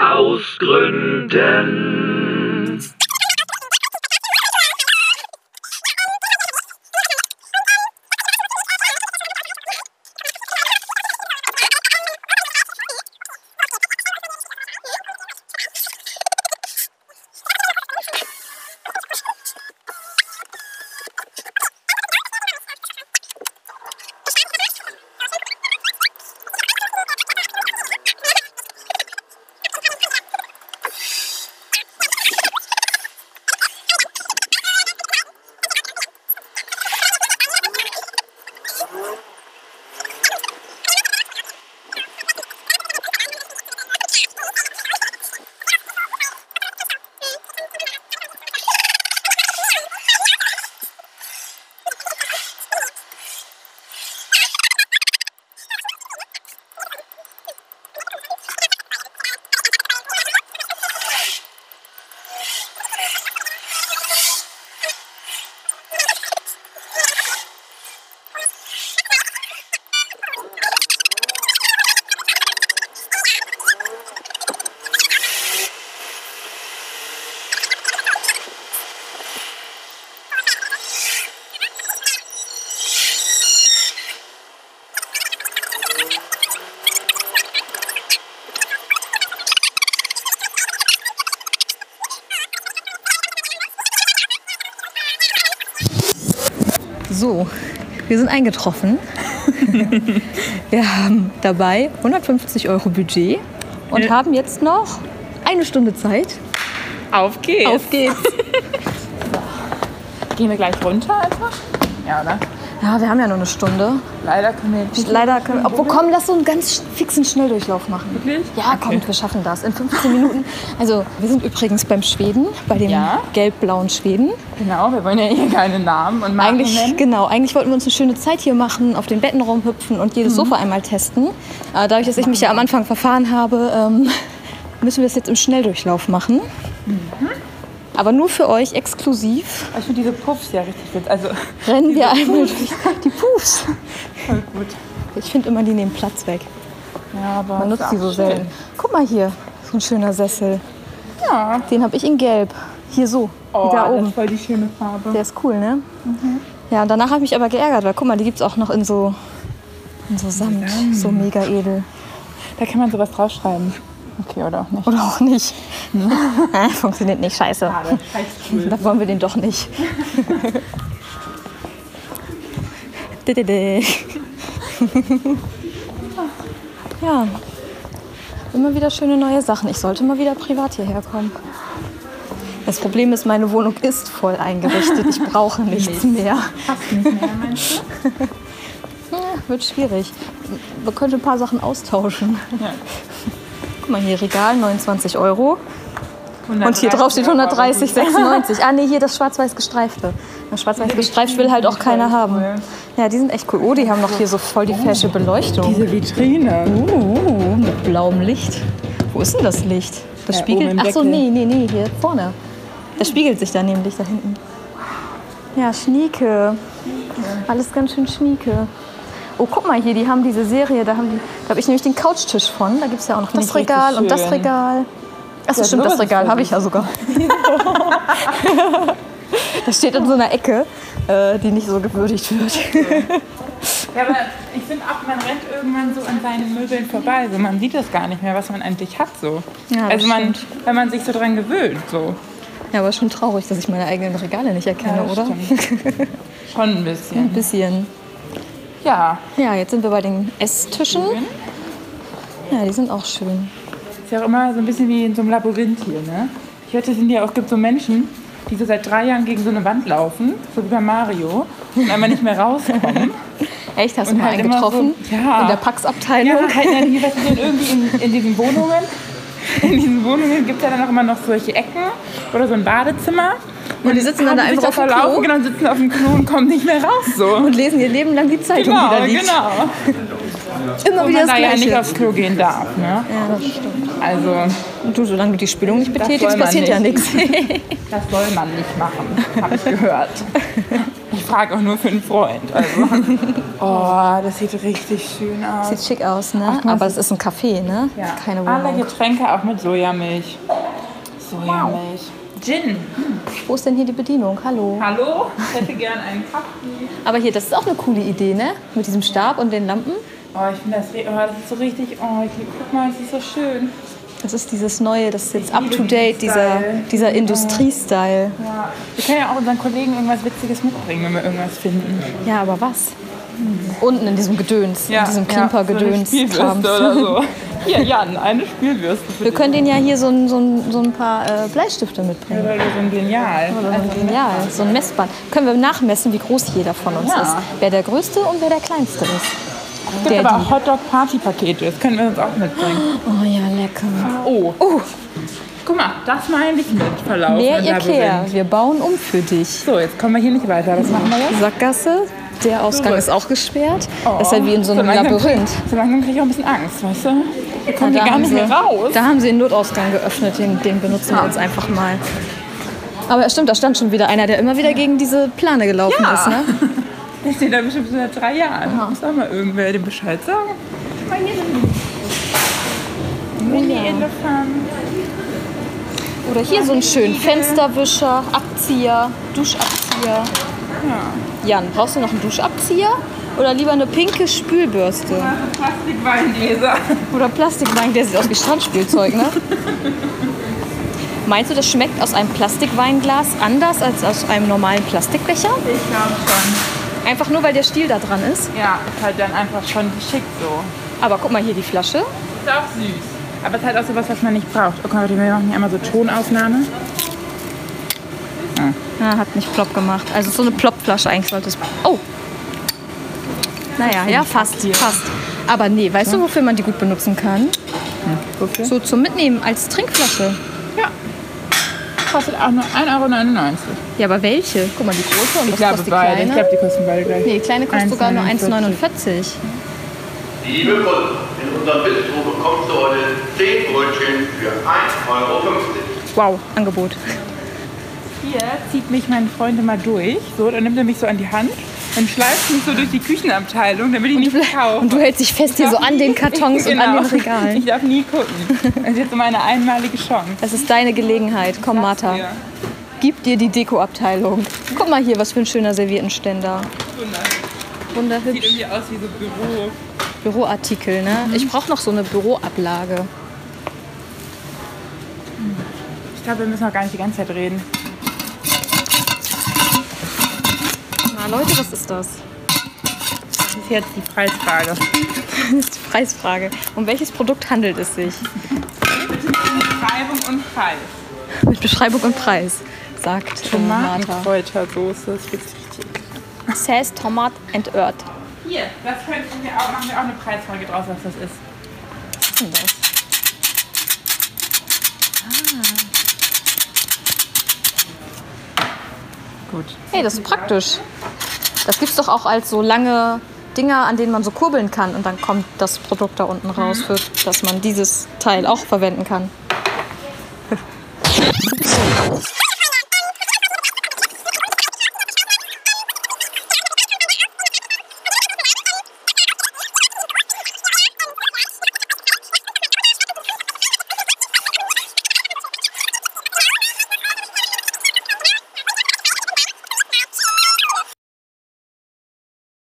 ausgründen. So, wir sind eingetroffen. wir haben dabei 150 Euro Budget und Ja. haben jetzt noch eine Stunde Zeit. Auf geht's. Auf geht's. Gehen wir gleich runter einfach? Ja, oder? Ja, wir haben ja nur eine Stunde. Leider können wir nicht. Leider können Obwohl, komm, lass so einen ganz fixen Schnelldurchlauf machen. Wirklich? Ja, komm, Okay. wir schaffen das. In 15 Minuten. Also, wir sind übrigens beim Schweden, bei dem Ja. gelb-blauen Schweden. Genau, wir wollen ja hier keine Namen und Marken Eigentlich, nennen. genau, eigentlich wollten wir uns eine schöne Zeit hier machen, auf den Betten rumhüpfen und Mhm. jedes Sofa einmal testen. Äh, dadurch, dass ich mich ja am Anfang verfahren habe, ähm, müssen wir das jetzt im Schnelldurchlauf machen. Mhm. Aber nur für euch exklusiv Ich finde diese Puffs ja richtig witzig. Also, rennen wir einmal durch die Puffs. voll gut. Ich finde immer, die nehmen Platz weg. Ja, aber Man nutzt die so schön. selten. Guck mal hier, so ein schöner Sessel. Ja. Den habe ich in Gelb. Hier so, Oh, da das oben. ist voll die schöne Farbe. Der ist cool, ne? Ja, und danach habe ich mich aber geärgert, weil guck mal, die gibt es auch noch in so, in so Samt, so mega edel. Da kann man sowas draufschreiben. Okay, oder auch nicht. Oder auch nicht. Funktioniert nicht, scheiße. Schade. cool. Da wollen wir den doch nicht. Ja, immer wieder schöne neue Sachen. Ich sollte mal wieder privat hierher kommen. Das Problem ist, meine Wohnung ist voll eingerichtet. Ich brauche nichts mehr. Passt nicht mehr, meinst du? Ja, wird schwierig. Wir könnten ein paar Sachen austauschen. Ja. Mal hier, Regal, 29 Euro. Und hier 130 drauf steht Euro, 130, aber gut. 96. Ah nee, hier das schwarz-weiß gestreifte. Das schwarz-weiß gestreift will halt auch keiner haben. Ja, die sind echt cool. Oh, die haben noch hier so voll die fesche Beleuchtung. Diese Vitrine. Uh, mit blauem Licht. Wo ist denn das Licht? Das Ja, spiegelt. Ach so, nee, nee, nee, hier vorne. Das spiegelt sich da nämlich da hinten. Ja, Schnieke. Alles ganz schön Schnieke. Oh, guck mal hier, die haben diese Serie, da, haben die, da habe ich nämlich den Couchtisch von. Da gibt es ja auch noch das ich richtig Regal und das. Regal. Achso, Ja, stimmt, das Regal habe ich ja sogar. das steht in so einer Ecke, äh, die nicht so gewürdigt wird. Ja, aber ich finde auch, man rennt irgendwann so an seinen Möbeln vorbei. So, man sieht das gar nicht mehr, was man eigentlich hat. So. Ja, das also man, wenn man sich so dran gewöhnt. So. Ja, aber schon traurig, dass ich meine eigenen Regale nicht erkenne, Ja, oder? Schon ein Ein bisschen. Ja, Ja, jetzt sind wir bei den Esstischen. Ja, die sind auch schön. ist ja auch immer so ein bisschen wie in so einem Labyrinth hier. Ne? Ich hörte, es sind ja auch gibt so Menschen, die so seit drei Jahren gegen so eine Wand laufen, so wie bei Mario, und einmal nicht mehr rauskommen. Echt, hast du mal halt einen getroffen? so- ja. In der Pax-Abteilung? Ja, halt, du, sind irgendwie in, in diesen Wohnungen. In diesen Wohnungen gibt es ja dann auch immer noch solche Ecken oder so ein Badezimmer. Und die sitzen dann da einfach auf dem Klo? Genau, sitzen auf dem Klo und kommen nicht mehr raus. So. Und lesen ihr Leben lang die Zeitung, Genau, die da liegt. genau. Immer Und wieder man das da ja Gleiche. nicht aufs Klo gehen darf. Ne? ja, das stimmt. Also, Und du, solange du die Spülung nicht betätigst, passiert ja nichts. das soll man nicht machen, habe ich gehört. Ich frage auch nur für einen Freund. Also. Oh, das sieht richtig schön aus. Sieht schick aus, ne? Ach, Aber es ist ein Café, ne? Ja. Keine Alle Wohnung. Getränke auch mit Sojamilch. Sojamilch. Gin. Wo ist denn hier die Bedienung? Hallo. Hallo, ich hätte gern einen Kaffee. Aber hier, das ist auch eine coole Idee, ne? Mit diesem Stab und den Lampen. Oh, ich finde das, oh, das ist so richtig. Oh, ich, guck mal, das ist so schön. Das ist dieses neue, das ist jetzt Ich up to date, dieser, dieser Industrie-Style. Ja. Wir können ja auch unseren Kollegen irgendwas Witziges mitbringen, wenn wir irgendwas finden. Ja, aber was? Unten in diesem Gedöns, in diesem so Klimpergedöns. eine Spielbürste oder so. Hier, Jan, eine Spielbürste Wir können denen ja hier so ein, so ein, so ein paar äh, Bleistifte mitbringen. Oder so ein Genial. Oder so ein Genial, so ein Messband. Können wir nachmessen, wie groß jeder von uns Ja. ist. Wer der Größte und wer der Kleinste ist. Es gibt Der, aber auch Hotdog-Party-Pakete, das können wir uns auch mitbringen. Oh ja, lecker. Oh. Guck mal, das meine ich mit Verlauf. Mehr im Ikea, wir bauen um für dich. So, jetzt kommen wir hier nicht weiter. Was machen wir jetzt? Sackgasse, der Ausgang ist auch gesperrt. Das ist ja wie in so einem langsam Labyrinth. So langsam kriege ich auch ein bisschen Angst, weißt du? Wir kommen Ja, hier gar nicht sie- mehr raus. Da haben sie den Notausgang geöffnet, den, den benutzen wir jetzt einfach mal. Aber stimmt, da stand schon wieder einer, der immer wieder gegen diese Plane gelaufen Ja. ist. Ne? Ich stehe da bestimmt seit drei Jahren. Muss auch mal irgendwer dem Bescheid sagen. Hier die Mini-Elefant. Oder hier so einen schönen Fensterwischer, Abzieher, Duschabzieher. Jan, brauchst du noch einen Duschabzieher? Oder lieber eine pinke Spülbürste? Plastikweingläser. Oder Plastikwein, der sieht aus wie Strandspielzeug, ne? Meinst du, das schmeckt aus einem Plastikweinglas anders als aus einem normalen Plastikbecher? Ich glaube schon. Einfach nur, weil der Stiel da dran ist? Ja, ist halt dann einfach schon geschickt so. Aber guck mal hier die Flasche. Ist auch süß. Aber es ist halt auch sowas, was man nicht braucht. Okay, warte, wir machen hier einmal so Tonaufnahme. Ah, hat nicht plopp gemacht. Also so eine Ploppflasche eigentlich sollte es. Oh! Naja, ja, fast, fast. Aber nee, weißt du, wofür man die gut benutzen kann? Wofür? So zum Mitnehmen als Trinkflasche. Ja. Kostet auch nur 1,99 Euro. Ja, aber welche? Guck mal, die große und Ich was glaube kostet die beide. Ich kleine? glaube, die kosten beide gleich. nee, die kleine kostet sogar nur 1,49. 1,49. Liebe Kunden, in unserem Bistro bekommst du heute 10 Brötchen für 1,50 Euro. Wow, Angebot. Hier zieht mich mein Freund immer durch. So, dann nimmt er mich so an die Hand und schleift mich so durch die Küchenabteilung, damit ich nicht kaufe. Und du hältst dich fest hier so an den Kartons und an den Ich Regalen. darf nie gucken. Das ist jetzt meine einmalige Chance. Das ist deine Gelegenheit. Komm, Martha. Gib dir die Dekoabteilung. Guck mal hier, was für ein schöner Serviettenständer. Sieht Wunderhübsch. irgendwie aus wie so Büro. Büroartikel, ne? Ich brauche noch so eine Büroablage. Ich glaube, wir müssen auch gar nicht die ganze Zeit reden. Na Leute, was ist das? Das ist jetzt die Preisfrage. Das ist die Preisfrage. Um welches Produkt handelt es sich? Beschreibung und Preis. Mit Beschreibung und Preis, sagt. Tomatenkräutersoße. Das wird richtig. Says Tomat and Earth. Hier, das könnten wir auch, machen wir auch eine Preisfrage draus, was das ist. Was ist denn das? Gut. Hey, das ist praktisch. Das gibt's doch auch als so lange Dinger, an denen man so kurbeln kann und dann kommt das Produkt da unten raus, für, dass man dieses Teil auch verwenden kann.